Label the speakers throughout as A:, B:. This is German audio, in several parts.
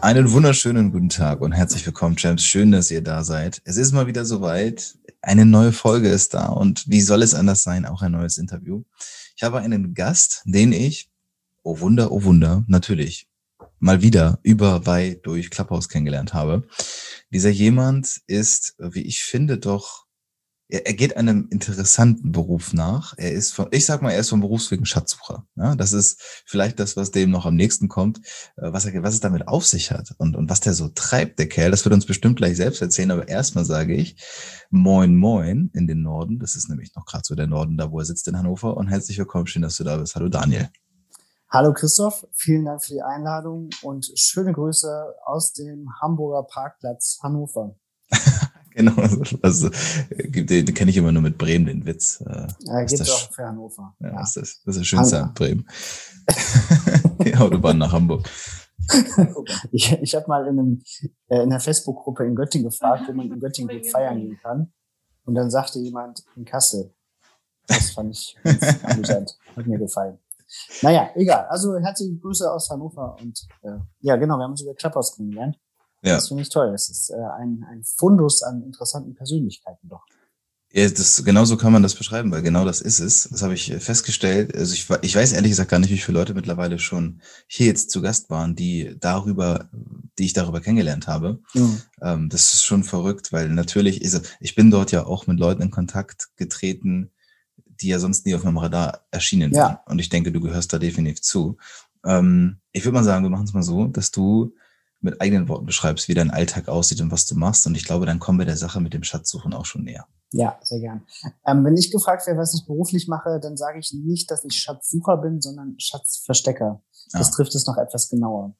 A: Einen wunderschönen guten Tag und herzlich willkommen, Champs. Schön, dass ihr da seid. Es ist mal wieder soweit. Eine neue Folge ist da und wie soll es anders sein? Auch ein neues Interview. Ich habe einen Gast, den ich, oh Wunder, oh Wunder, natürlich, mal wieder über bei durch Clubhouse kennengelernt habe. Dieser jemand ist, wie ich finde, doch er, er geht einem interessanten Beruf nach. Er ist von, ich sag mal, er ist vom Berufswegen Schatzsucher. Ja, das ist vielleicht das, was dem noch am nächsten kommt, äh, was er, was es damit auf sich hat und, und was der so treibt, der Kerl. Das wird uns bestimmt gleich selbst erzählen. Aber erstmal sage ich Moin Moin in den Norden. Das ist nämlich noch gerade so der Norden, da wo er sitzt in Hannover. Und herzlich willkommen, schön, dass du da bist. Hallo Daniel.
B: Hallo Christoph, vielen Dank für die Einladung und schöne Grüße aus dem Hamburger Parkplatz Hannover.
A: Genau, also, den, den kenne ich immer nur mit Bremen, den Witz.
B: Äh, ja, gibt es auch für Hannover.
A: Ja, ja. Das, ist, das ist das Schönste an Bremen. die Autobahn nach Hamburg.
B: ich ich habe mal in, einem, äh, in einer Facebook-Gruppe in Göttingen gefragt, wo man in Göttingen gut feiern gehen kann. Und dann sagte jemand in Kassel. Das fand ich amüsant. Hat mir gefallen. Naja, egal. Also herzliche Grüße aus Hannover und äh, ja, genau, wir haben uns über Clubhouse kennengelernt. Ja. Das finde ich toll. Das ist äh, ein, ein Fundus an interessanten Persönlichkeiten doch.
A: Ja, das, genau so kann man das beschreiben, weil genau das ist es. Das habe ich äh, festgestellt. Also ich, ich weiß ehrlich gesagt gar nicht, wie viele Leute mittlerweile schon hier jetzt zu Gast waren, die darüber, die ich darüber kennengelernt habe. Mhm. Ähm, das ist schon verrückt, weil natürlich, ist, ich bin dort ja auch mit Leuten in Kontakt getreten, die ja sonst nie auf meinem Radar erschienen ja. sind. Und ich denke, du gehörst da definitiv zu. Ähm, ich würde mal sagen, wir machen es mal so, dass du mit eigenen Worten beschreibst, wie dein Alltag aussieht und was du machst. Und ich glaube, dann kommen wir der Sache mit dem Schatzsuchen auch schon näher.
B: Ja, sehr gern. Ähm, wenn ich gefragt werde, was ich beruflich mache, dann sage ich nicht, dass ich Schatzsucher bin, sondern Schatzverstecker. Das ah. trifft es noch etwas genauer.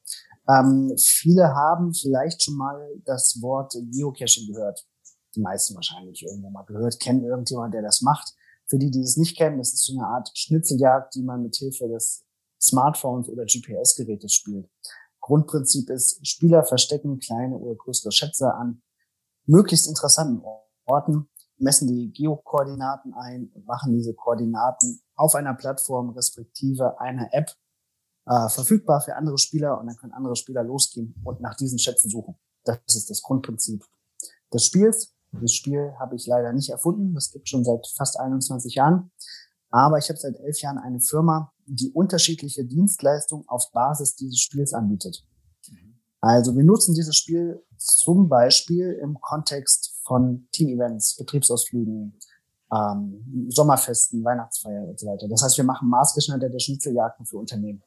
B: Ähm, viele haben vielleicht schon mal das Wort Geocaching gehört. Die meisten wahrscheinlich irgendwo mal gehört, kennen irgendjemand, der das macht. Für die, die es nicht kennen, das ist so eine Art Schnitzeljagd, die man mit Hilfe des Smartphones oder GPS-Gerätes spielt. Grundprinzip ist, Spieler verstecken kleine oder größere Schätze an möglichst interessanten Orten, messen die Geokoordinaten ein und machen diese Koordinaten auf einer Plattform respektive einer App äh, verfügbar für andere Spieler und dann können andere Spieler losgehen und nach diesen Schätzen suchen. Das ist das Grundprinzip des Spiels. Das Spiel habe ich leider nicht erfunden. Das gibt schon seit fast 21 Jahren. Aber ich habe seit elf Jahren eine Firma, die unterschiedliche Dienstleistungen auf Basis dieses Spiels anbietet. Also wir nutzen dieses Spiel zum Beispiel im Kontext von Team-Events, Betriebsausflügen, ähm, Sommerfesten, Weihnachtsfeier und so weiter. Das heißt, wir machen maßgeschneiderte Schnitzeljagden für Unternehmen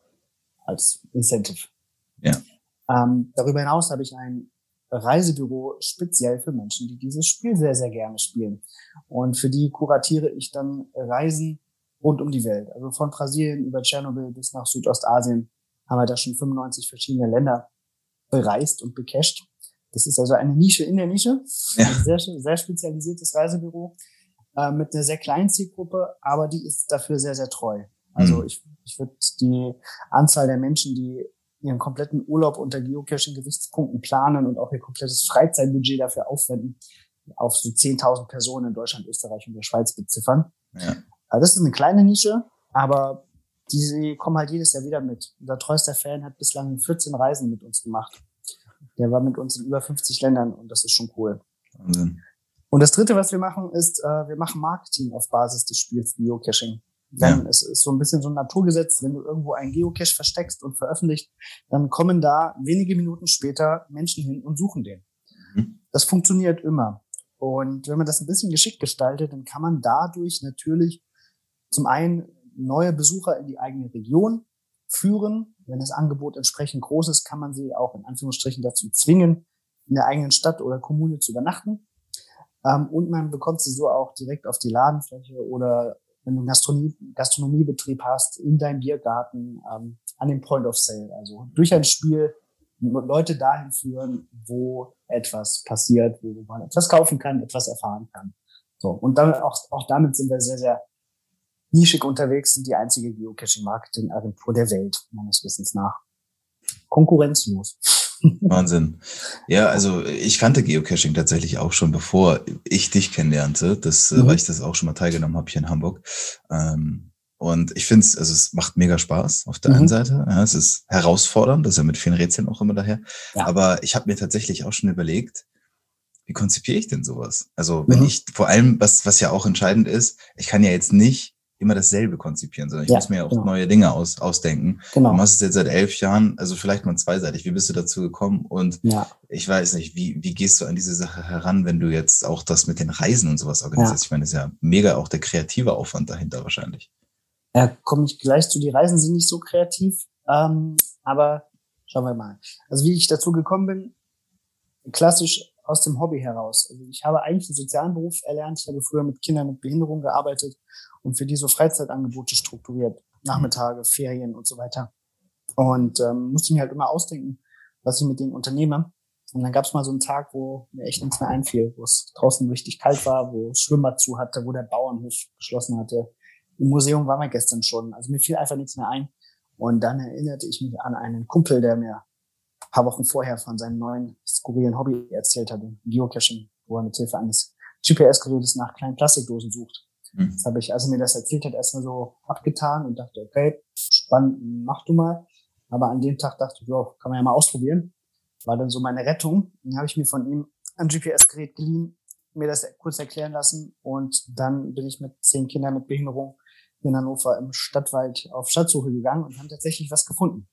B: als Incentive. Ja. Ähm, darüber hinaus habe ich ein Reisebüro speziell für Menschen, die dieses Spiel sehr, sehr gerne spielen. Und für die kuratiere ich dann Reisen rund um die Welt. Also von Brasilien über Tschernobyl bis nach Südostasien haben wir da schon 95 verschiedene Länder bereist und becached. Das ist also eine Nische in der Nische, ja. ein sehr, sehr spezialisiertes Reisebüro äh, mit einer sehr kleinen Zielgruppe, aber die ist dafür sehr, sehr treu. Also mhm. ich, ich würde die Anzahl der Menschen, die ihren kompletten Urlaub unter Geocaching-Gewichtspunkten planen und auch ihr komplettes Freizeitbudget dafür aufwenden, auf so 10.000 Personen in Deutschland, Österreich und der Schweiz beziffern. Ja. Also das ist eine kleine Nische, aber die kommen halt jedes Jahr wieder mit. Unser treuester Fan hat bislang 14 Reisen mit uns gemacht. Der war mit uns in über 50 Ländern und das ist schon cool. Wahnsinn. Und das dritte, was wir machen, ist, äh, wir machen Marketing auf Basis des Spiels Geocaching. Denn ja. es ist so ein bisschen so ein Naturgesetz, wenn du irgendwo einen Geocache versteckst und veröffentlicht, dann kommen da wenige Minuten später Menschen hin und suchen den. Mhm. Das funktioniert immer. Und wenn man das ein bisschen geschickt gestaltet, dann kann man dadurch natürlich zum einen neue Besucher in die eigene Region führen. Wenn das Angebot entsprechend groß ist, kann man sie auch in Anführungsstrichen dazu zwingen, in der eigenen Stadt oder Kommune zu übernachten. Ähm, und man bekommt sie so auch direkt auf die Ladenfläche oder wenn du einen Gastronomie, Gastronomiebetrieb hast, in deinem Biergarten, ähm, an dem Point of Sale. Also durch ein Spiel Leute dahin führen, wo etwas passiert, wo man etwas kaufen kann, etwas erfahren kann. So. Und dann auch, auch damit sind wir sehr, sehr nischig unterwegs, sind die einzige Geocaching-Marketing-Agentur der Welt, meines Wissens nach. Konkurrenzlos.
A: Wahnsinn. Ja, also ich kannte Geocaching tatsächlich auch schon, bevor ich dich kennenlernte. Das, äh, mhm. weil ich das auch schon mal teilgenommen habe hier in Hamburg. Ähm, und ich finde es, also es macht mega Spaß auf der mhm. einen Seite. Ja, es ist herausfordernd, das ist ja mit vielen Rätseln auch immer daher. Ja. Aber ich habe mir tatsächlich auch schon überlegt, wie konzipiere ich denn sowas? Also wenn mhm. ich vor allem, was, was ja auch entscheidend ist, ich kann ja jetzt nicht immer dasselbe konzipieren, sondern ich ja, muss mir ja auch genau. neue Dinge aus, ausdenken. Genau. Du machst es jetzt seit elf Jahren, also vielleicht mal zweiseitig. Wie bist du dazu gekommen? Und ja. ich weiß nicht, wie, wie gehst du an diese Sache heran, wenn du jetzt auch das mit den Reisen und sowas organisierst? Ja. Ich meine, das ist ja mega auch der kreative Aufwand dahinter wahrscheinlich.
B: Ja, komme ich gleich zu. Die Reisen sind nicht so kreativ, ähm, aber schauen wir mal. Also wie ich dazu gekommen bin, klassisch aus dem Hobby heraus. Also ich habe eigentlich einen sozialen Beruf erlernt. Ich habe früher mit Kindern mit Behinderung gearbeitet und für die so Freizeitangebote strukturiert. Nachmittage, Ferien und so weiter. Und ähm, musste mir halt immer ausdenken, was ich mit denen unternehme. Und dann gab es mal so einen Tag, wo mir echt nichts mehr einfiel, wo es draußen richtig kalt war, wo es Schwimmbad zu hatte, wo der Bauernhof geschlossen hatte. Im Museum waren wir gestern schon. Also mir fiel einfach nichts mehr ein. Und dann erinnerte ich mich an einen Kumpel, der mir paar Wochen vorher von seinem neuen skurrilen Hobby erzählt hat, Geocaching, wo er mit Hilfe eines GPS-Gerätes nach kleinen Plastikdosen sucht. Mhm. Das habe ich, als er mir das erzählt hat, erstmal so abgetan und dachte, okay, spannend, mach du mal. Aber an dem Tag dachte ich, ja, kann man ja mal ausprobieren. War dann so meine Rettung. Dann habe ich mir von ihm ein GPS-Gerät geliehen, mir das kurz erklären lassen und dann bin ich mit zehn Kindern mit Behinderung in Hannover im Stadtwald auf Schatzsuche gegangen und haben tatsächlich was gefunden.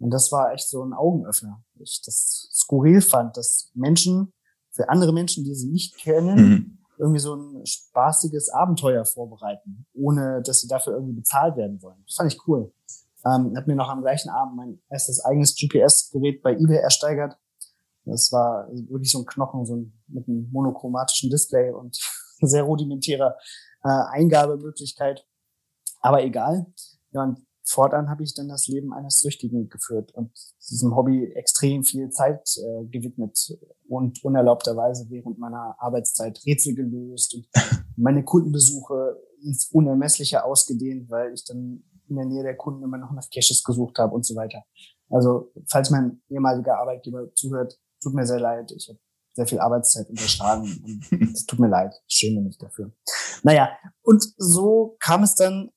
B: Und das war echt so ein Augenöffner. Ich das skurril fand, dass Menschen, für andere Menschen, die sie nicht kennen, mhm irgendwie so ein spaßiges Abenteuer vorbereiten, ohne dass sie dafür irgendwie bezahlt werden wollen. Das fand ich cool. Ähm, habe mir noch am gleichen Abend mein erstes eigenes GPS-Gerät bei eBay ersteigert. Das war wirklich so ein Knochen, so ein, mit einem monochromatischen Display und sehr rudimentärer äh, Eingabemöglichkeit. Aber egal. Ja, und fortan habe ich dann das Leben eines Süchtigen geführt und diesem Hobby extrem viel Zeit äh, gewidmet und unerlaubterweise während meiner Arbeitszeit Rätsel gelöst und meine Kundenbesuche ins Unermessliche ausgedehnt, weil ich dann in der Nähe der Kunden immer noch nach Caches gesucht habe und so weiter. Also, falls mein ehemaliger Arbeitgeber zuhört, tut mir sehr leid. Ich habe sehr viel Arbeitszeit unterschlagen und es tut mir leid. Ich schäme mich dafür. Naja, und so kam es dann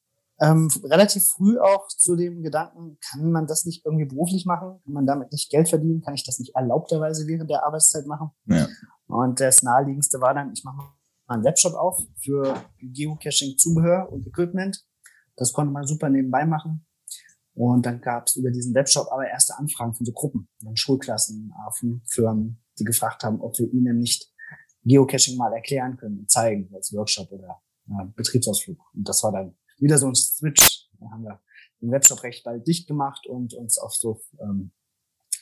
B: ähm, relativ früh auch zu dem Gedanken, kann man das nicht irgendwie beruflich machen? Kann man damit nicht Geld verdienen? Kann ich das nicht erlaubterweise während der Arbeitszeit machen? Ja. Und das naheliegendste war dann, ich mache mal einen Webshop auf für Geocaching-Zubehör und Equipment. Das konnte man super nebenbei machen. Und dann gab es über diesen Webshop aber erste Anfragen von so Gruppen, von Schulklassen, von Firmen, die gefragt haben, ob wir ihnen nicht Geocaching mal erklären können und zeigen als Workshop oder äh, Betriebsausflug. Und das war dann wieder so ein Switch. Da haben wir den Webshop recht bald dicht gemacht und uns auf so ähm,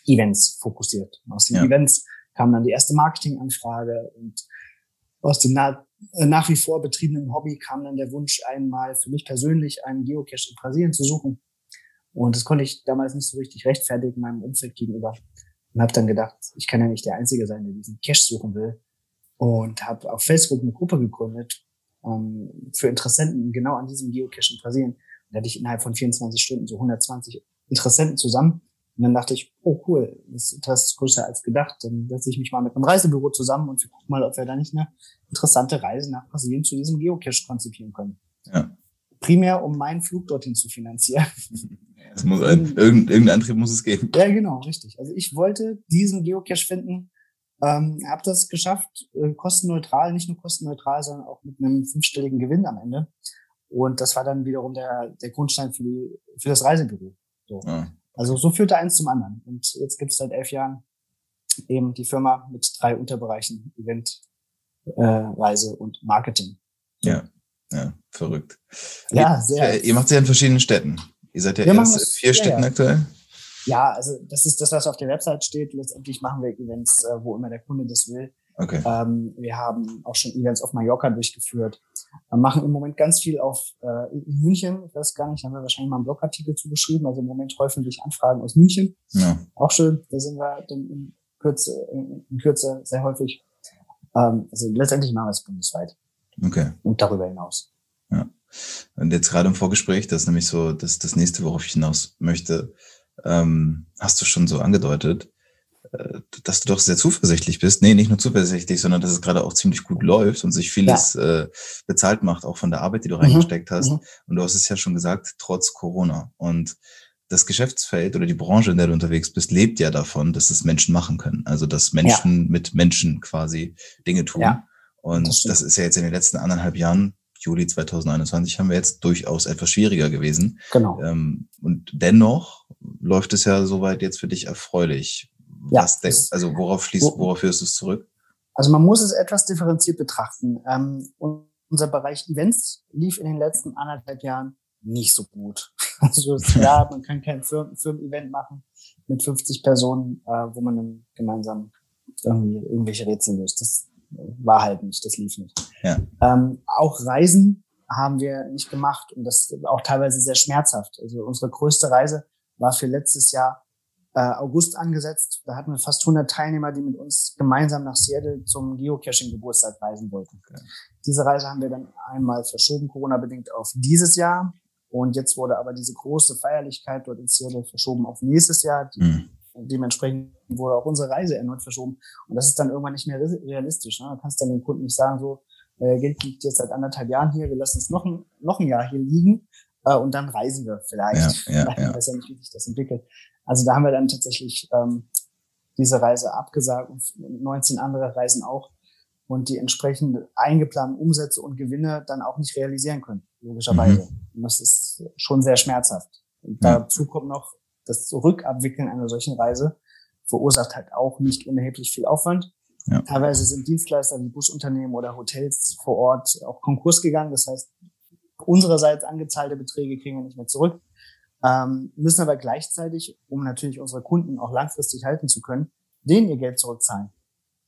B: Events fokussiert. Aus den ja. Events kam dann die erste Marketinganfrage und aus dem na äh, nach wie vor betriebenen Hobby kam dann der Wunsch, einmal für mich persönlich einen Geocache in Brasilien zu suchen. Und das konnte ich damals nicht so richtig rechtfertigen meinem Umfeld gegenüber. Und habe dann gedacht, ich kann ja nicht der Einzige sein, der diesen Cache suchen will. Und habe auf Facebook eine Gruppe gegründet, ähm, für Interessenten genau an diesem Geocache in Brasilien. Da hatte ich innerhalb von 24 Stunden so 120 Interessenten zusammen. Und dann dachte ich, oh cool, das ist größer als gedacht. Dann setze ich mich mal mit einem Reisebüro zusammen und wir gucken mal, ob wir da nicht eine interessante Reise nach Brasilien zu diesem Geocache konzipieren können. Ja. Primär, um meinen Flug dorthin zu finanzieren.
A: Es muss ein, irgendein Antrieb muss es geben.
B: Ja, genau, richtig. Also ich wollte diesen Geocache finden, ähm, habe das geschafft, äh, kostenneutral, nicht nur kostenneutral, sondern auch mit einem fünfstelligen Gewinn am Ende. Und das war dann wiederum der, der Grundstein für, die, für das Reisebüro. So. Ja. Also so führte eins zum anderen. Und jetzt gibt es seit elf Jahren eben die Firma mit drei Unterbereichen, Event, äh, Reise und Marketing.
A: Ja, ja, verrückt.
B: Ja, sehr.
A: Ihr, ihr macht es ja in verschiedenen Städten. Ihr seid ja wir erst in vier Städten ja. aktuell.
B: Ja, also das ist das, was auf der Website steht. Letztendlich machen wir Events, äh, wo immer der Kunde das will.
A: Okay.
B: Ähm, wir haben auch schon Events auf Mallorca durchgeführt. Wir machen im Moment ganz viel auf äh, in München. Ich weiß gar nicht, haben wir wahrscheinlich mal einen Blogartikel zugeschrieben. Also im Moment häufen sich Anfragen aus München.
A: Ja.
B: Auch schön. Da sind wir dann in Kürze, in, in Kürze sehr häufig. Ähm, also letztendlich machen wir es bundesweit.
A: Okay.
B: Und darüber hinaus.
A: Ja. Und jetzt gerade im Vorgespräch, das ist nämlich so das, das nächste, worauf ich hinaus möchte, ähm, hast du schon so angedeutet, äh, dass du doch sehr zuversichtlich bist. Nee, nicht nur zuversichtlich, sondern dass es gerade auch ziemlich gut läuft und sich vieles ja. äh, bezahlt macht, auch von der Arbeit, die du mhm. reingesteckt hast. Mhm. Und du hast es ja schon gesagt, trotz Corona. Und das Geschäftsfeld oder die Branche, in der du unterwegs bist, lebt ja davon, dass es Menschen machen können. Also dass Menschen ja. mit Menschen quasi Dinge tun. Ja, und das, das, ist ja jetzt in den letzten anderthalb Jahren, Juli 2021, haben wir jetzt durchaus etwas schwieriger gewesen.
B: Genau.
A: Ähm, und dennoch läuft es ja soweit jetzt für dich erfreulich. Ja, Was denkst, also worauf schließt, worauf führst du es zurück?
B: Also man muss es etwas differenziert betrachten. Ähm, unser Bereich Events lief in den letzten anderthalb Jahren nicht so gut. Also ja, man kann kein Firmen, Firmen-Event machen mit 50 Personen, äh, wo man dann gemeinsam irgendwie irgendwelche Rätsel löst. Das war halt nicht, das lief nicht.
A: Ja.
B: Ähm, auch Reisen haben wir nicht gemacht und das auch teilweise sehr schmerzhaft. Also unsere größte Reise war für letztes Jahr äh, August angesetzt. Da hatten wir fast 100 Teilnehmer, die mit uns gemeinsam nach Seattle zum Geocaching-Geburtstag reisen wollten. Okay. Diese Reise haben wir dann einmal verschoben, Corona-bedingt, auf dieses Jahr. Und jetzt wurde aber diese große Feierlichkeit dort in Seattle verschoben auf nächstes Jahr. Die, mhm. Dementsprechend wurde auch unsere Reise erneut verschoben. Und das ist dann irgendwann nicht mehr realistisch. Ne? Du kannst dann den Kunden nicht sagen, so, äh, Geld liegt jetzt seit anderthalb Jahren hier, wir lassen es noch ein, noch ein Jahr hier liegen äh, und dann reisen wir vielleicht.
A: Ja, ja,
B: ja. weiß ja nicht, wie sich das entwickelt. Also da haben wir dann tatsächlich ähm, diese Reise abgesagt und 19 andere Reisen auch und die entsprechend eingeplanten Umsätze und Gewinne dann auch nicht realisieren können, logischerweise. Mhm. Und das ist schon sehr schmerzhaft. Und dazu kommt noch das Rückabwickeln einer solchen Reise verursacht halt auch nicht unerheblich viel Aufwand. Ja. Teilweise sind Dienstleister wie Busunternehmen oder Hotels vor Ort auch Konkurs gegangen. Das heißt, unsererseits angezahlte Beträge kriegen wir nicht mehr zurück ähm, müssen aber gleichzeitig, um natürlich unsere Kunden auch langfristig halten zu können, denen ihr Geld zurückzahlen.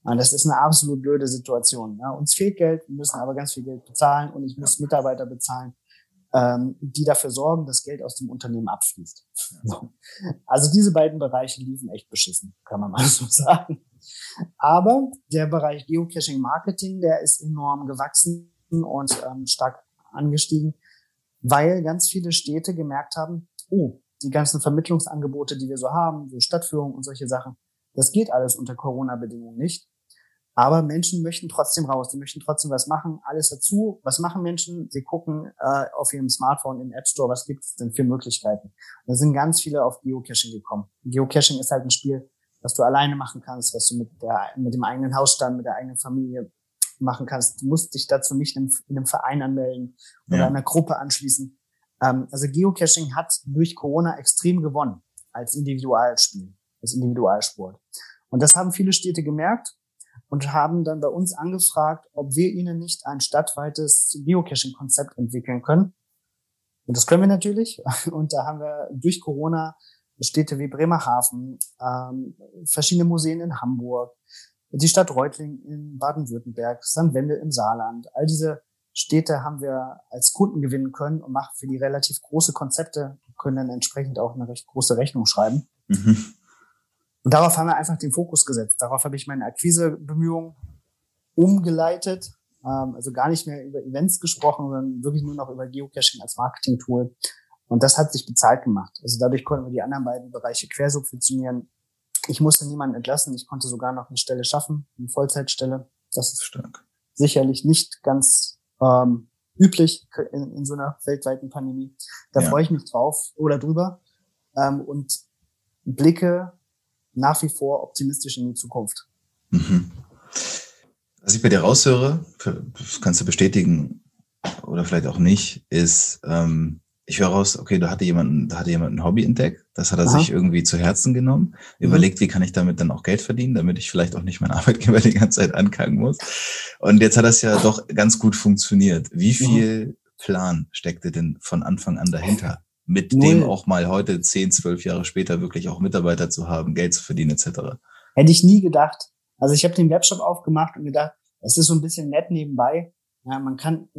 B: Und das ist eine absolut blöde Situation. Ja. Uns fehlt Geld, wir müssen aber ganz viel Geld bezahlen und ich muss Mitarbeiter bezahlen, ähm, die dafür sorgen, dass Geld aus dem Unternehmen abfließt. So. Also diese beiden Bereiche liefen echt beschissen, kann man mal so sagen. Aber der Bereich Geocaching Marketing, der ist enorm gewachsen und ähm, stark angestiegen, weil ganz viele Städte gemerkt haben, oh, die ganzen Vermittlungsangebote, die wir so haben, so Stadtführung und solche Sachen, das geht alles unter Corona-Bedingungen nicht. Aber Menschen möchten trotzdem raus, die möchten trotzdem was machen, alles dazu. Was machen Menschen? Sie gucken äh, auf ihrem Smartphone im App Store, was gibt es denn für Möglichkeiten? Da sind ganz viele auf Geocaching gekommen. Geocaching ist halt ein Spiel, was du alleine machen kannst, was du mit, der, mit dem eigenen Hausstand, mit der eigenen Familie machen kannst. Du musst dich dazu nicht in, in einem Verein anmelden oder ja. einer Gruppe anschließen. Ähm, also Geocaching hat durch Corona extrem gewonnen als Individualspiel, als Individualsport. Und das haben viele Städte gemerkt und haben dann bei uns angefragt, ob wir ihnen nicht ein stadtweites Geocaching-Konzept entwickeln können. Und das können wir natürlich. Und da haben wir durch Corona Städte wie Bremerhaven, ähm, verschiedene Museen in Hamburg, die Stadt Reutling in Baden-Württemberg, St. Wendel im Saarland, all diese Städte haben wir als Kunden gewinnen können und machen für die relativ große Konzepte, können dann entsprechend auch eine recht große Rechnung schreiben. Mhm. Und darauf haben wir einfach den Fokus gesetzt. Darauf habe ich meine Akquisebemühungen umgeleitet. Ähm, also gar nicht mehr über Events gesprochen, sondern wirklich nur noch über Geocaching als Marketing-Tool. Und das hat sich bezahlt gemacht. Also dadurch konnten wir die anderen beiden Bereiche quersubventionieren. Ich musste niemanden entlassen. Ich konnte sogar noch eine Stelle schaffen, eine Vollzeitstelle. Das ist stark. Sicherlich nicht ganz ähm, üblich in, in, so einer weltweiten Pandemie. Da ja. freue ich mich drauf oder drüber ähm, und blicke nach wie vor optimistisch in die Zukunft.
A: Mhm. Was ich bei dir raushöre, kannst du bestätigen, oder vielleicht auch nicht, ist, ähm, ich höre raus, okay, da hatte jemand, da hatte jemand ein Hobby entdeckt, das hat er Aha. sich irgendwie zu Herzen genommen, mhm. überlegt, wie kann ich damit dann auch Geld verdienen, damit ich vielleicht auch nicht meinen Arbeitgeber die ganze Zeit ankacken muss. Und jetzt hat das ja doch ganz gut funktioniert. Wie mhm. viel. Plan steckte denn von Anfang an dahinter? Mit Null. dem auch mal heute, zehn, zwölf Jahre später, wirklich auch Mitarbeiter zu haben, Geld zu verdienen, etc.
B: Hätte ich nie gedacht. Also ich habe den Webshop aufgemacht und gedacht, es ist so ein bisschen nett nebenbei. Ja, man kann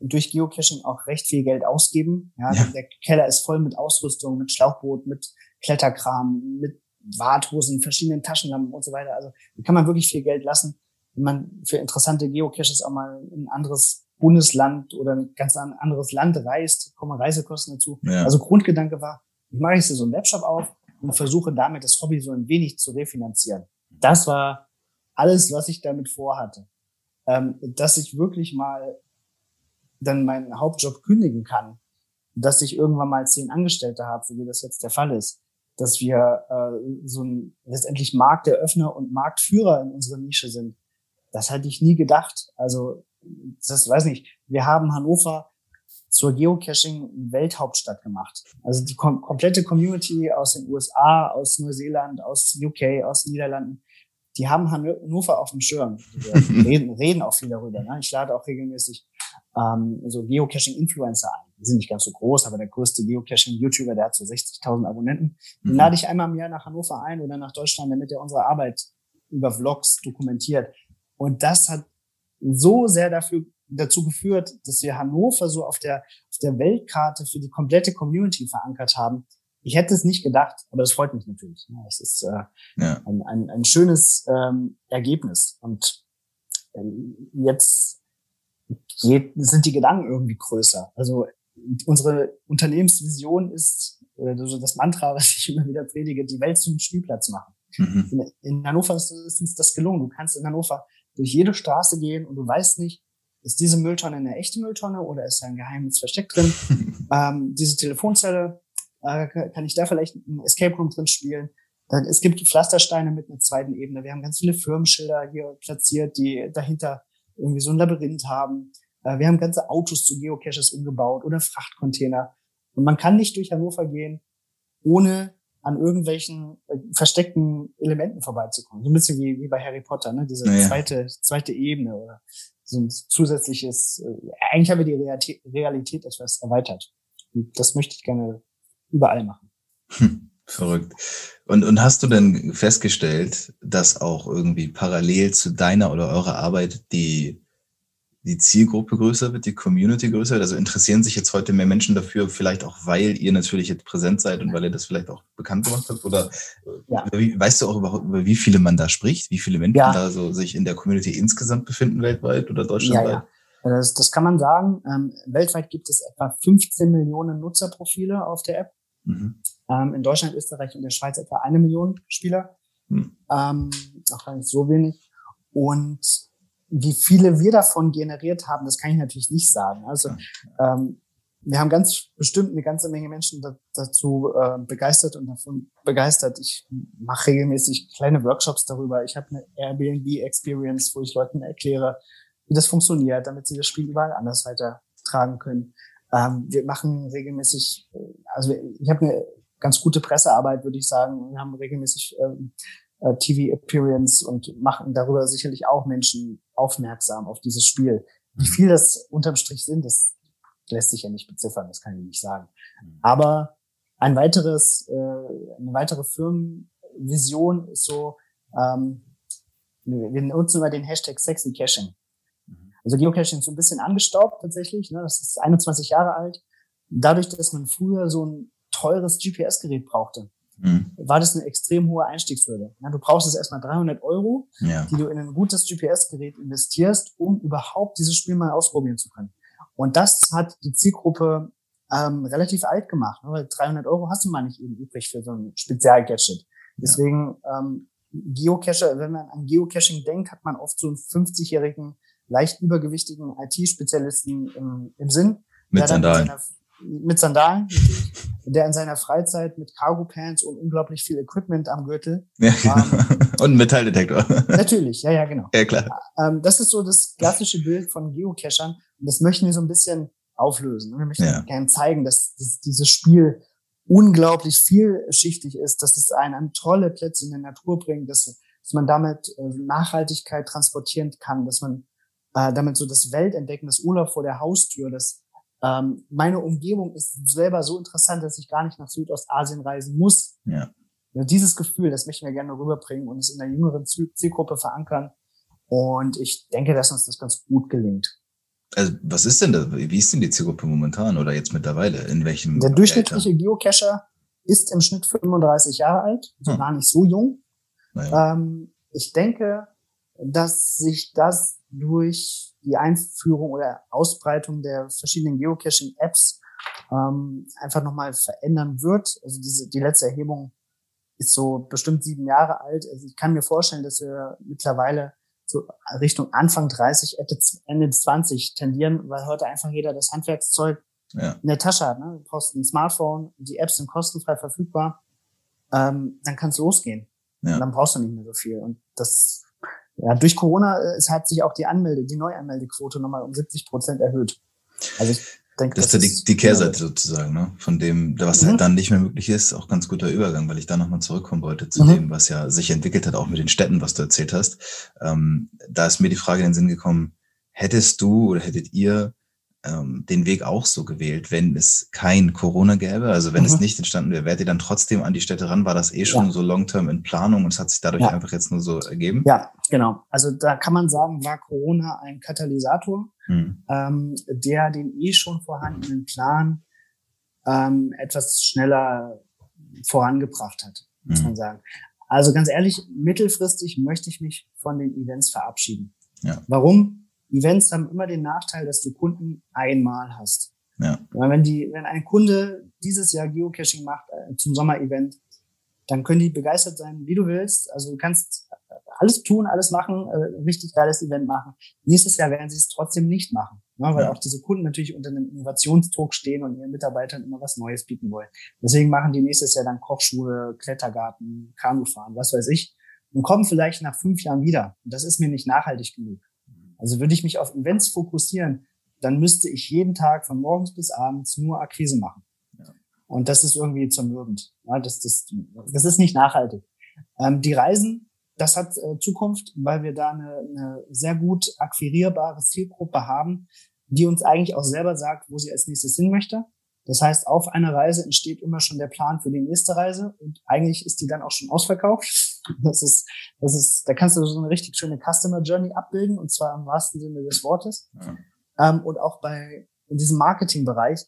B: durch Geocaching auch recht viel Geld ausgeben. Ja, ja. Der Keller ist voll mit Ausrüstung, mit Schlauchboot, mit Kletterkram, mit Warthosen, verschiedenen Taschenlampen und so weiter. Also da kann man wirklich viel Geld lassen, wenn man für interessante Geocaches auch mal in ein anderes Bundesland oder ein ganz anderes Land reist, kommen Reisekosten dazu. Ja. Also Grundgedanke war, ich mache jetzt so einen Webshop auf und versuche damit das Hobby so ein wenig zu refinanzieren. Das war alles, was ich damit vorhatte. Ähm, dass ich wirklich mal dann meinen Hauptjob kündigen kann, dass ich irgendwann mal zehn Angestellte habe, so wie das jetzt der Fall ist, dass wir äh, so ein letztendlich Markteröffner und Marktführer in unserer Nische sind. Das hätte ich nie gedacht. Also das weiß nicht. Wir haben Hannover zur Geocaching-Welthauptstadt gemacht. Also die kom komplette Community aus den USA, aus Neuseeland, aus UK, aus Niederlanden, die haben Hannover auf dem Schirm. Wir reden, reden auch viel darüber. Ne? Ich lade auch regelmäßig ähm, so Geocaching-Influencer ein. Die sind nicht ganz so groß, aber der größte Geocaching-YouTuber, der hat so 60.000 Abonnenten. Den mhm. lade ich einmal im Jahr nach Hannover ein oder nach Deutschland, damit er unsere Arbeit über Vlogs dokumentiert. Und das hat so sehr dafür dazu geführt, dass wir Hannover so auf der, auf der Weltkarte für die komplette Community verankert haben. Ich hätte es nicht gedacht, aber das freut mich natürlich. Es ist äh, ja. ein, ein, ein schönes ähm, Ergebnis. Und ähm, jetzt geht, sind die Gedanken irgendwie größer. Also unsere Unternehmensvision ist, oder das Mantra, was ich immer wieder predige, die Welt zum Spielplatz machen. Mhm. In, in, Hannover ist, ist uns das gelungen. Du kannst in Hannover durch jede Straße gehen und du weißt nicht, ist diese Mülltonne eine echte Mülltonne oder ist da ein geheimes Versteck drin? ähm, diese Telefonzelle, äh, kann ich da vielleicht ein Escape Room drin spielen? Dann, es gibt Pflastersteine mit einer zweiten Ebene. Wir haben ganz viele Firmenschilder hier platziert, die dahinter irgendwie so ein Labyrinth haben. Äh, wir haben ganze Autos zu Geocaches umgebaut oder Frachtcontainer. Und man kann nicht durch Hannover gehen, ohne an irgendwelchen äh, versteckten Elementen vorbeizukommen. So ein bisschen wie, wie bei Harry Potter, ne? diese naja. zweite, zweite Ebene oder so ein zusätzliches, äh, eigentlich haben wir die Realität, Realität etwas erweitert. Und das möchte ich gerne überall machen.
A: Hm, verrückt. Und, und hast du denn festgestellt, dass auch irgendwie parallel zu deiner oder eurer Arbeit die die Zielgruppe größer wird, die Community größer wird? Also interessieren sich jetzt heute mehr Menschen dafür, vielleicht auch, weil ihr natürlich jetzt präsent seid und weil ihr das vielleicht auch bekannt gemacht habt? Oder ja. wie, weißt du auch überhaupt, über wie viele man da spricht? Wie viele Menschen ja. da so sich in der Community insgesamt befinden weltweit oder deutschlandweit? Ja,
B: ja. Das, das kann man sagen. Ähm, weltweit gibt es etwa 15 Millionen Nutzerprofile auf der App. Mhm. Ähm, in Deutschland, Österreich und der Schweiz etwa eine Million Spieler. Mhm. Ähm, auch gar nicht so wenig. Und wie viele wir davon generiert haben, das kann ich natürlich nicht sagen. Also ähm, wir haben ganz bestimmt eine ganze Menge Menschen da, dazu äh, begeistert und davon begeistert. Ich mache regelmäßig kleine Workshops darüber. Ich habe eine Airbnb-Experience, wo ich Leuten erkläre, wie das funktioniert, damit sie das Spiel überall anders weitertragen können. Ähm, wir machen regelmäßig, äh, also ich habe eine ganz gute Pressearbeit, würde ich sagen. Wir haben regelmäßig ähm, äh, TV-Appearance und machen darüber sicherlich auch Menschen aufmerksam auf dieses Spiel. Wie mhm. viel das unterm Strich sind, das lässt sich ja nicht beziffern, das kann ich nicht sagen. Mhm. Aber ein weiteres, äh, eine weitere Firmenvision ist so, ähm, wir nutzen immer den Hashtag Sexy Caching. Mhm. Also Geocaching ist so ein bisschen angestaubt tatsächlich. Ne? Das ist 21 Jahre alt. Dadurch, dass man früher so ein teures GPS-Gerät brauchte, mhm. war das eine extrem hohe Einstiegshürde. Ja, du brauchst jetzt erstmal 300 Euro, ja. die du in ein gutes GPS-Gerät investierst, um überhaupt dieses Spiel mal ausprobieren zu können. Und das hat die Zielgruppe ähm, relativ alt gemacht, ne? weil 300 Euro hast du mal nicht eben übrig für so ein Spezial-Gadget. Deswegen ähm, Geocacher, wenn man an Geocaching denkt, hat man oft so einen 50-jährigen, leicht übergewichtigen IT-Spezialisten im, im Sinn.
A: Mit Sandalen
B: mit Sandalen, der in seiner Freizeit mit Cargo Pants und unglaublich viel Equipment am Gürtel.
A: Ja, genau. und Metalldetektor.
B: Natürlich, ja, ja, genau.
A: Ja, klar.
B: Ähm, das ist so das klassische Bild von Geocachern. das möchten wir so ein bisschen auflösen. Wir möchten ja. gerne zeigen, dass, dass dieses Spiel unglaublich vielschichtig ist, dass es einen an tolle Plätze in der Natur bringt, dass, dass man damit äh, Nachhaltigkeit transportieren kann, dass man äh, damit so das Weltentdecken, das Urlaub vor der Haustür, das ähm, meine Umgebung ist selber so interessant, dass ich gar nicht nach Südostasien reisen muss. Ja. ja. Dieses Gefühl, das möchten wir gerne rüberbringen und es in der jüngeren Zielgruppe verankern. Und ich denke, dass uns das ganz gut gelingt.
A: Also was ist denn da? Wie ist denn die Zielgruppe momentan oder jetzt mittlerweile? In welchem?
B: Der durchschnittliche Alter? Geocacher ist im Schnitt 35 Jahre alt, also hm. gar nicht so jung. Naja. Ähm, ich denke, dass sich das durch die Einführung oder Ausbreitung der verschiedenen Geocaching-Apps ähm, einfach nochmal verändern wird. Also diese, die letzte Erhebung ist so bestimmt sieben Jahre alt. Also ich kann mir vorstellen, dass wir mittlerweile so Richtung Anfang 30, Ende 20 tendieren, weil heute einfach jeder das Handwerkszeug ja. in der Tasche hat. Ne? Du brauchst ein Smartphone, die Apps sind kostenfrei verfügbar, ähm, dann kann es losgehen. Ja. Und dann brauchst du nicht mehr so viel. Und das, ja, durch Corona äh, es hat sich auch die Anmelde, die Neuanmeldequote nochmal um 70 Prozent erhöht.
A: Also ich denke, das, das ist die, die Kehrseite sozusagen, ne? von dem, was mhm. halt dann nicht mehr möglich ist, auch ganz guter Übergang, weil ich da nochmal zurückkommen wollte zu mhm. dem, was ja sich entwickelt hat, auch mit den Städten, was du erzählt hast. Ähm, da ist mir die Frage in den Sinn gekommen, hättest du oder hättet ihr ähm, den Weg auch so gewählt, wenn es kein Corona gäbe, also wenn mhm. es nicht entstanden wäre, wärt ihr dann trotzdem an die Städte ran? War das eh schon ja. so long-term in Planung und es hat sich dadurch ja. einfach jetzt nur so ergeben?
B: Ja, genau. Also da kann man sagen, war Corona ein Katalysator, mhm. ähm, der den eh schon vorhandenen Plan ähm, etwas schneller vorangebracht hat, muss mhm. man sagen. Also ganz ehrlich, mittelfristig möchte ich mich von den Events verabschieden. Ja. Warum? Events haben immer den Nachteil, dass du Kunden einmal hast. Ja. Wenn die, wenn ein Kunde dieses Jahr Geocaching macht äh, zum Sommer-Event, dann können die begeistert sein, wie du willst. Also du kannst alles tun, alles machen, äh, richtig geiles Event machen. Nächstes Jahr werden sie es trotzdem nicht machen, ne? weil ja. auch diese Kunden natürlich unter einem Innovationsdruck stehen und ihren Mitarbeitern immer was Neues bieten wollen. Deswegen machen die nächstes Jahr dann Kochschule, Klettergarten, Kanufahren, was weiß ich, und kommen vielleicht nach fünf Jahren wieder. Und das ist mir nicht nachhaltig genug. Also würde ich mich auf Events fokussieren, dann müsste ich jeden Tag von morgens bis abends nur Akquise machen. Ja. Und das ist irgendwie zermürbend. Ja, das, das, das ist nicht nachhaltig. Ähm, die Reisen, das hat äh, Zukunft, weil wir da eine, eine sehr gut akquirierbare Zielgruppe haben, die uns eigentlich auch selber sagt, wo sie als nächstes hin möchte. Das heißt, auf einer Reise entsteht immer schon der Plan für die nächste Reise und eigentlich ist die dann auch schon ausverkauft. Das ist, das ist, da kannst du so eine richtig schöne Customer Journey abbilden und zwar im wahrsten Sinne des Wortes. Ja. Ähm, und auch bei in diesem Marketingbereich,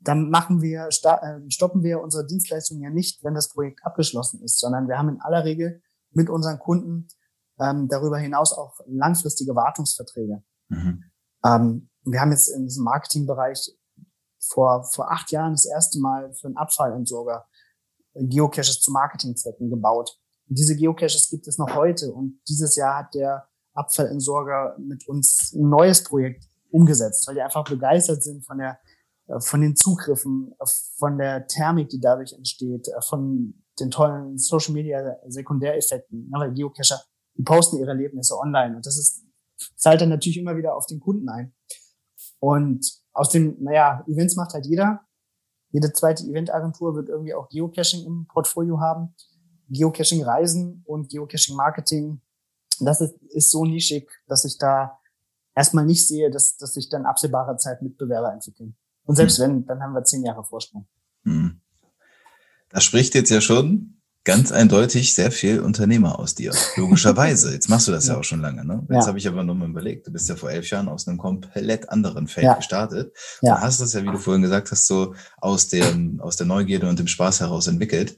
B: dann machen wir, äh, stoppen wir unsere Dienstleistung ja nicht, wenn das Projekt abgeschlossen ist, sondern wir haben in aller Regel mit unseren Kunden ähm, darüber hinaus auch langfristige Wartungsverträge. Mhm. Ähm, wir haben jetzt in diesem Marketingbereich vor, vor acht Jahren das erste Mal für einen Abfallentsorger Geocaches zu Marketingzwecken gebaut. Diese Geocaches gibt es noch heute und dieses Jahr hat der Abfallentsorger mit uns ein neues Projekt umgesetzt, weil die einfach begeistert sind von der äh, von den Zugriffen, von der Thermik, die dadurch entsteht, äh, von den tollen Social Media Sekundäreffekten, ne, weil Geocacher, die posten ihre Erlebnisse online und das ist, zahlt dann natürlich immer wieder auf den Kunden ein. Und aus dem, naja, Events macht halt jeder. Jede zweite Eventagentur wird irgendwie auch Geocaching im Portfolio haben. Geocaching-Reisen und Geocaching-Marketing. Das ist, ist so nischig, dass ich da erstmal nicht sehe, dass, dass sich dann absehbarer Zeit Mitbewerber entwickeln. Und selbst hm. wenn, dann haben wir zehn Jahre Vorsprung. Hm.
A: Das spricht jetzt ja schon ganz eindeutig sehr viel Unternehmer aus dir. Logischerweise. Jetzt machst du das ja, ja auch schon lange. Ne? Jetzt ja. habe ich aber nochmal überlegt, du bist ja vor elf Jahren aus einem komplett anderen Feld ja. gestartet. Ja. Du hast das ja, wie du vorhin gesagt hast, so aus, dem, aus der Neugierde und dem Spaß heraus entwickelt.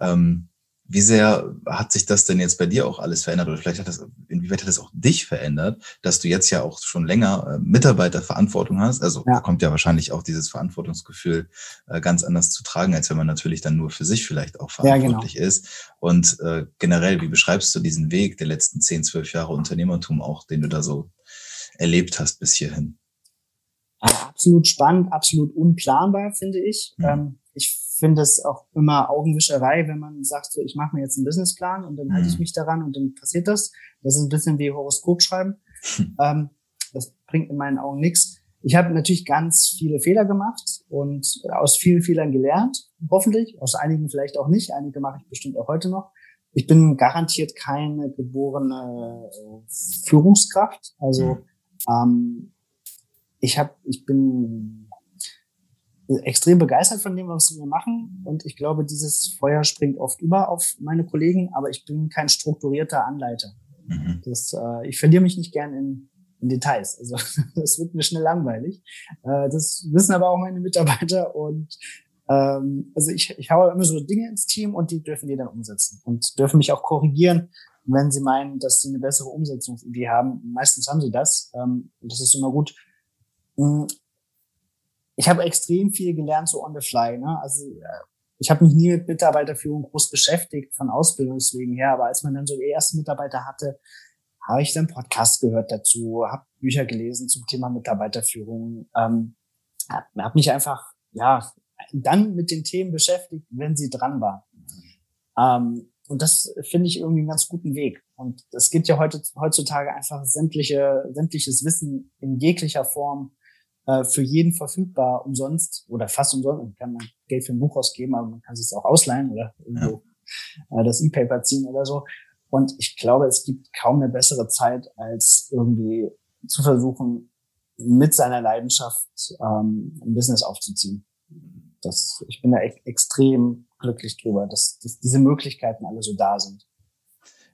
A: Ähm, wie sehr hat sich das denn jetzt bei dir auch alles verändert oder vielleicht hat das, inwieweit hat das auch dich verändert, dass du jetzt ja auch schon länger äh, Mitarbeiterverantwortung hast? Also ja. kommt ja wahrscheinlich auch dieses Verantwortungsgefühl äh, ganz anders zu tragen, als wenn man natürlich dann nur für sich vielleicht auch verantwortlich ja, genau. ist. Und äh, generell, wie beschreibst du diesen Weg der letzten zehn, zwölf Jahre Unternehmertum auch, den du da so erlebt hast bis hierhin?
B: absolut spannend, absolut unplanbar, finde ich. Mhm. Ähm, ich finde es auch immer Augenwischerei, wenn man sagt, so, ich mache mir jetzt einen Businessplan und dann halte ich mhm. mich daran und dann passiert das. Das ist ein bisschen wie Horoskop schreiben. Ähm, das bringt in meinen Augen nichts. Ich habe natürlich ganz viele Fehler gemacht und aus vielen Fehlern gelernt, hoffentlich. Aus einigen vielleicht auch nicht. Einige mache ich bestimmt auch heute noch. Ich bin garantiert keine geborene äh, Führungskraft. Also ähm, ich habe, ich bin extrem begeistert von dem, was wir machen. Und ich glaube, dieses Feuer springt oft über auf meine Kollegen, aber ich bin kein strukturierter Anleiter. Mhm. Das, äh, ich verliere mich nicht gern in, in Details. Also das wird mir schnell langweilig. Äh, das wissen aber auch meine Mitarbeiter und ähm, also ich, ich haue immer so Dinge ins Team und die dürfen die dann umsetzen und dürfen mich auch korrigieren, wenn sie meinen, dass sie eine bessere Umsetzungsidee haben. Meistens haben sie das. Ähm, das ist immer gut. Ich habe extrem viel gelernt so on the fly. Ne? Also äh, ich habe mich nie mit Mitarbeiterführung groß beschäftigt, von Ausbildungswegen her, aber als man dann so die ersten Mitarbeiter hatte, habe ich dann Podcasts gehört dazu, habe Bücher gelesen zum Thema Mitarbeiterführung, ähm, habe hab mich einfach ja dann mit den Themen beschäftigt, wenn sie dran war. Ähm, und das finde ich irgendwie einen ganz guten Weg. Und es gibt ja heute, heutzutage einfach sämtliche, sämtliches Wissen in jeglicher Form äh, für jeden verfügbar, umsonst oder fast umsonst. Man kann man Geld für ein Buch ausgeben, aber man kann es auch ausleihen oder irgendwo ja. äh, das E-Paper ziehen oder so. Und ich glaube, es gibt kaum eine bessere Zeit, als irgendwie zu versuchen, mit seiner Leidenschaft ähm, ein Business aufzuziehen. Das, ich bin da e extrem glücklich drüber, dass, dass diese Möglichkeiten alle so da sind.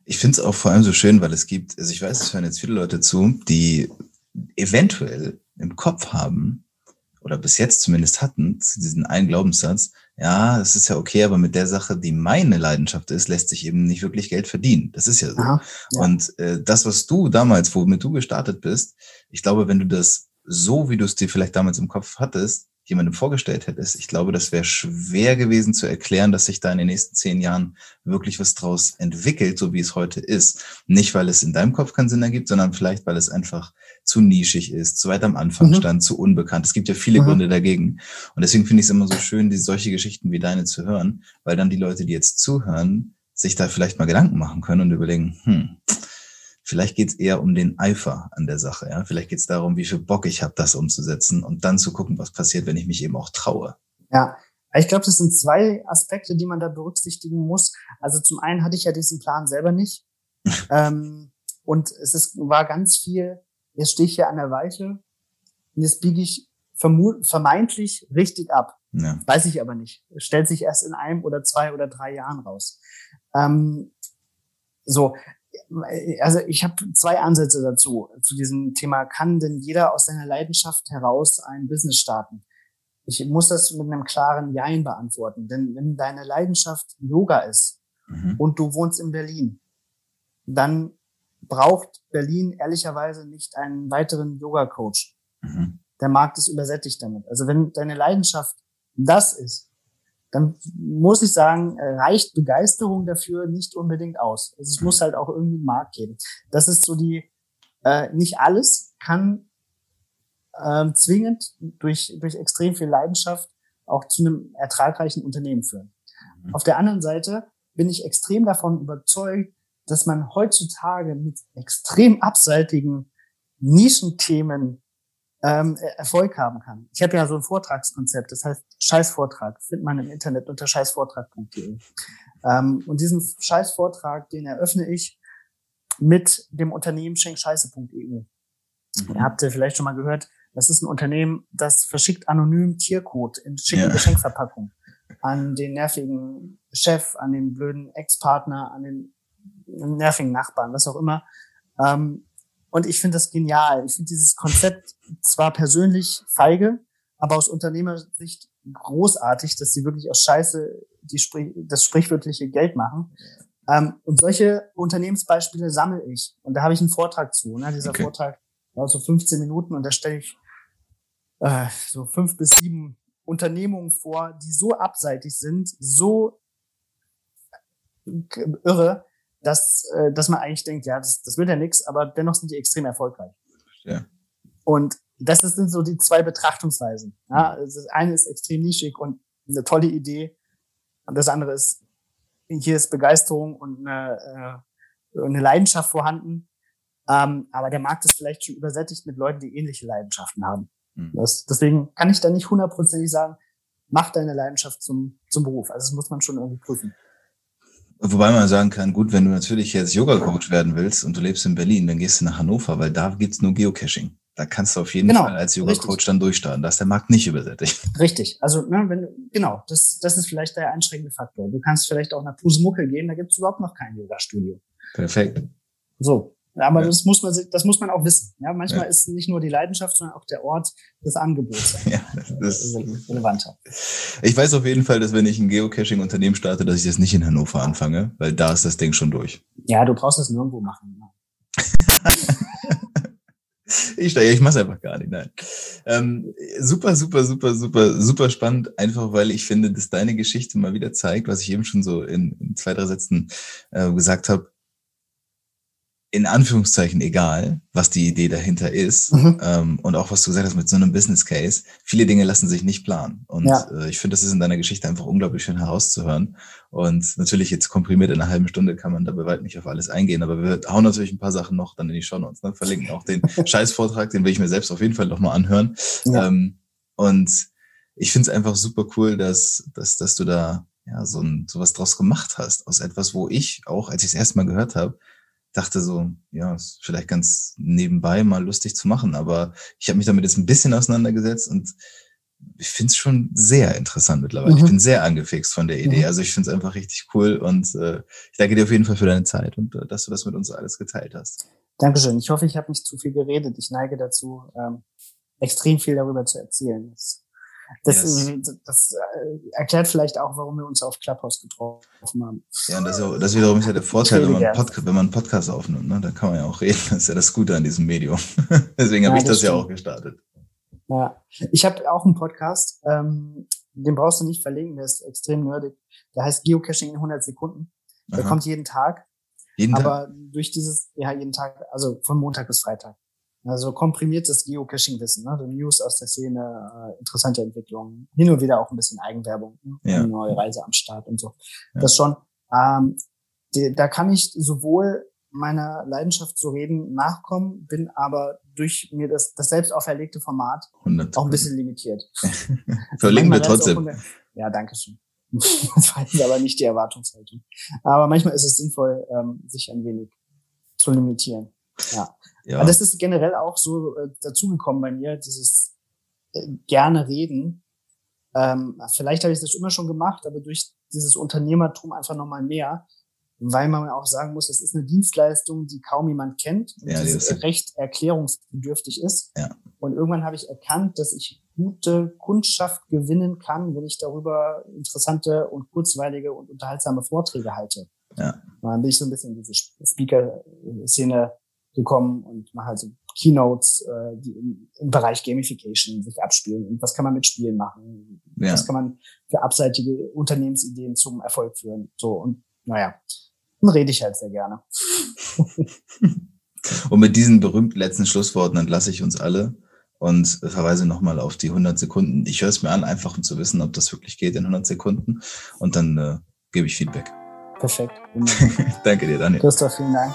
A: Ich finde es auch vor allem so schön, weil es gibt, also ich weiß, es hören jetzt viele Leute zu, die eventuell im Kopf haben, oder bis jetzt zumindest hatten, diesen einen Glaubenssatz, ja, das ist ja okay, aber mit der Sache, die meine Leidenschaft ist, lässt sich eben nicht wirklich Geld verdienen. Das ist ja so. Aha, ja. Und äh, das, was du damals, womit du gestartet bist, ich glaube, wenn du das so, wie du es dir vielleicht damals im Kopf hattest, jemandem vorgestellt hättest. Ich glaube, das wäre schwer gewesen zu erklären, dass sich da in den nächsten zehn Jahren wirklich was draus entwickelt, so wie es heute ist. Nicht, weil es in deinem Kopf keinen Sinn ergibt, sondern vielleicht, weil es einfach zu nischig ist, zu weit am Anfang mhm. stand, zu unbekannt. Es gibt ja viele mhm. Gründe dagegen. Und deswegen finde ich es immer so schön, die, solche Geschichten wie deine zu hören, weil dann die Leute, die jetzt zuhören, sich da vielleicht mal Gedanken machen können und überlegen, hm, Vielleicht geht es eher um den Eifer an der Sache. Ja? Vielleicht geht es darum, wie viel Bock ich habe, das umzusetzen und dann zu gucken, was passiert, wenn ich mich eben auch traue.
B: Ja, ich glaube, das sind zwei Aspekte, die man da berücksichtigen muss. Also zum einen hatte ich ja diesen Plan selber nicht. ähm, und es ist, war ganz viel, jetzt stehe ich hier an der Weiche und jetzt biege ich vermeintlich richtig ab. Ja. Weiß ich aber nicht. Stellt sich erst in einem oder zwei oder drei Jahren raus. Ähm, so, also ich habe zwei Ansätze dazu, zu diesem Thema, kann denn jeder aus seiner Leidenschaft heraus ein Business starten? Ich muss das mit einem klaren Jein beantworten, denn wenn deine Leidenschaft Yoga ist mhm. und du wohnst in Berlin, dann braucht Berlin ehrlicherweise nicht einen weiteren Yoga-Coach. Mhm. Der Markt ist übersättigt damit. Also wenn deine Leidenschaft das ist, dann muss ich sagen, reicht Begeisterung dafür nicht unbedingt aus. Also es muss halt auch irgendwie einen Markt geben. Das ist so die, äh, nicht alles kann äh, zwingend durch, durch extrem viel Leidenschaft auch zu einem ertragreichen Unternehmen führen. Mhm. Auf der anderen Seite bin ich extrem davon überzeugt, dass man heutzutage mit extrem abseitigen Nischenthemen ähm, Erfolg haben kann. Ich habe ja so ein Vortragskonzept, das heißt Scheißvortrag, findet man im Internet unter scheißvortrag.de. Ähm, und diesen Scheißvortrag, den eröffne ich mit dem Unternehmen schenkscheiße.eu. Mhm. Ihr habt ja vielleicht schon mal gehört, das ist ein Unternehmen, das verschickt anonym Tiercode in schicken ja. Geschenkverpackung an den nervigen Chef, an den blöden Ex-Partner, an den nervigen Nachbarn, was auch immer. Ähm, und ich finde das genial. Ich finde dieses Konzept zwar persönlich feige, aber aus Unternehmersicht großartig, dass sie wirklich aus Scheiße die Sprich das sprichwörtliche Geld machen. Ähm, und solche Unternehmensbeispiele sammle ich. Und da habe ich einen Vortrag zu. Ne? Dieser okay. Vortrag war so 15 Minuten und da stelle ich äh, so fünf bis sieben Unternehmungen vor, die so abseitig sind, so irre, dass, äh, dass man eigentlich denkt, ja, das, das wird ja nichts, aber dennoch sind die extrem erfolgreich. Ja. Und das sind so die zwei Betrachtungsweisen. Ja, das eine ist extrem nischig und eine tolle Idee. Und das andere ist, hier ist Begeisterung und eine, äh, eine Leidenschaft vorhanden. Ähm, aber der Markt ist vielleicht schon übersättigt mit Leuten, die ähnliche Leidenschaften haben. Mhm. Das, deswegen kann ich da nicht hundertprozentig sagen, mach deine Leidenschaft zum, zum Beruf. Also das muss man schon irgendwie prüfen.
A: Wobei man sagen kann, gut, wenn du natürlich jetzt Yoga-Coach werden willst und du lebst in Berlin, dann gehst du nach Hannover, weil da gibt's nur Geocaching. Da kannst du auf jeden genau, Fall als Yoga-Coach dann durchstarten. Da ist der Markt nicht übersättigt.
B: Richtig. Also, ne, wenn, genau, das, das ist vielleicht der einschränkende Faktor. Du kannst vielleicht auch nach Pusemuckel gehen, da gibt's überhaupt noch kein Yoga-Studio.
A: Perfekt.
B: So. Aber ja. das muss man, das muss man auch wissen. Ja, manchmal ja. ist nicht nur die Leidenschaft, sondern auch der Ort des Angebots ja, das ist relevanter.
A: Ich weiß auf jeden Fall, dass wenn ich ein Geocaching-Unternehmen starte, dass ich das nicht in Hannover anfange, weil da ist das Ding schon durch.
B: Ja, du brauchst das nirgendwo machen.
A: ich steige, ich mach's einfach gar nicht, nein. Ähm, super, super, super, super, super spannend, einfach weil ich finde, dass deine Geschichte mal wieder zeigt, was ich eben schon so in, in zwei, drei Sätzen äh, gesagt habe, in Anführungszeichen egal, was die Idee dahinter ist mhm. ähm, und auch was du gesagt hast mit so einem Business Case. Viele Dinge lassen sich nicht planen und ja. äh, ich finde, das ist in deiner Geschichte einfach unglaublich schön herauszuhören. Und natürlich jetzt komprimiert in einer halben Stunde kann man da bei weitem nicht auf alles eingehen, aber wir hauen natürlich ein paar Sachen noch dann in die Show Notes. Ne? Verlinken auch den Scheißvortrag, den will ich mir selbst auf jeden Fall noch mal anhören. Ja. Ähm, und ich finde es einfach super cool, dass, dass, dass du da ja so ein sowas draus gemacht hast aus etwas, wo ich auch, als ich es erstmal gehört habe, dachte so, ja, ist vielleicht ganz nebenbei mal lustig zu machen, aber ich habe mich damit jetzt ein bisschen auseinandergesetzt und ich finde es schon sehr interessant mittlerweile. Mhm. Ich bin sehr angefixt von der Idee. Mhm. Also ich finde es einfach richtig cool und äh, ich danke dir auf jeden Fall für deine Zeit und äh, dass du das mit uns alles geteilt hast.
B: Dankeschön. Ich hoffe, ich habe nicht zu viel geredet. Ich neige dazu, ähm, extrem viel darüber zu erzählen. Das das, yes. das äh, erklärt vielleicht auch, warum wir uns auf Clubhouse getroffen haben.
A: Ja, und das, ist, das wiederum ist ja der Vorteil, wenn man, Pod, wenn man einen Podcast aufnimmt, ne? dann kann man ja auch reden. Das ist ja das Gute an diesem Medium. Deswegen habe ja, ich das, das ja auch gestartet.
B: Ja, ich habe auch einen Podcast, ähm, den brauchst du nicht verlinken, der ist extrem nerdig. Der heißt Geocaching in 100 Sekunden. Der Aha. kommt jeden Tag. Jeden Tag? Aber durch dieses, ja, jeden Tag, also von Montag bis Freitag. Also komprimiertes Geocaching-Wissen, ne? News aus der Szene, äh, interessante Entwicklungen, hin und wieder auch ein bisschen Eigenwerbung, ne? ja. eine neue Reise am Start und so. Ja. Das schon. Ähm, die, da kann ich sowohl meiner Leidenschaft zu reden nachkommen, bin aber durch mir das, das selbst auferlegte Format 100. auch ein bisschen limitiert.
A: Verlinken wir trotzdem.
B: Ja, danke schön. das war jetzt aber nicht die Erwartungshaltung. Aber manchmal ist es sinnvoll, ähm, sich ein wenig zu limitieren. Ja. Ja. Aber das ist generell auch so äh, dazugekommen bei mir, dieses äh, gerne reden. Ähm, vielleicht habe ich das immer schon gemacht, aber durch dieses Unternehmertum einfach nochmal mehr, weil man auch sagen muss, es ist eine Dienstleistung, die kaum jemand kennt und ja, die recht erklärungsbedürftig ist. Ja. Und irgendwann habe ich erkannt, dass ich gute Kundschaft gewinnen kann, wenn ich darüber interessante und kurzweilige und unterhaltsame Vorträge halte. Ja. Dann bin ich so ein bisschen in diese Speaker-Szene gekommen und mache halt so Keynotes, äh, die im, im Bereich Gamification sich abspielen. Und was kann man mit Spielen machen? Ja. Was kann man für abseitige Unternehmensideen zum Erfolg führen? So, und naja, dann rede ich halt sehr gerne.
A: und mit diesen berühmten letzten Schlussworten entlasse ich uns alle und verweise nochmal auf die 100 Sekunden. Ich höre es mir an, einfach um zu wissen, ob das wirklich geht in 100 Sekunden. Und dann äh, gebe ich Feedback.
B: Perfekt.
A: Danke dir, Daniel.
B: Christoph, vielen Dank.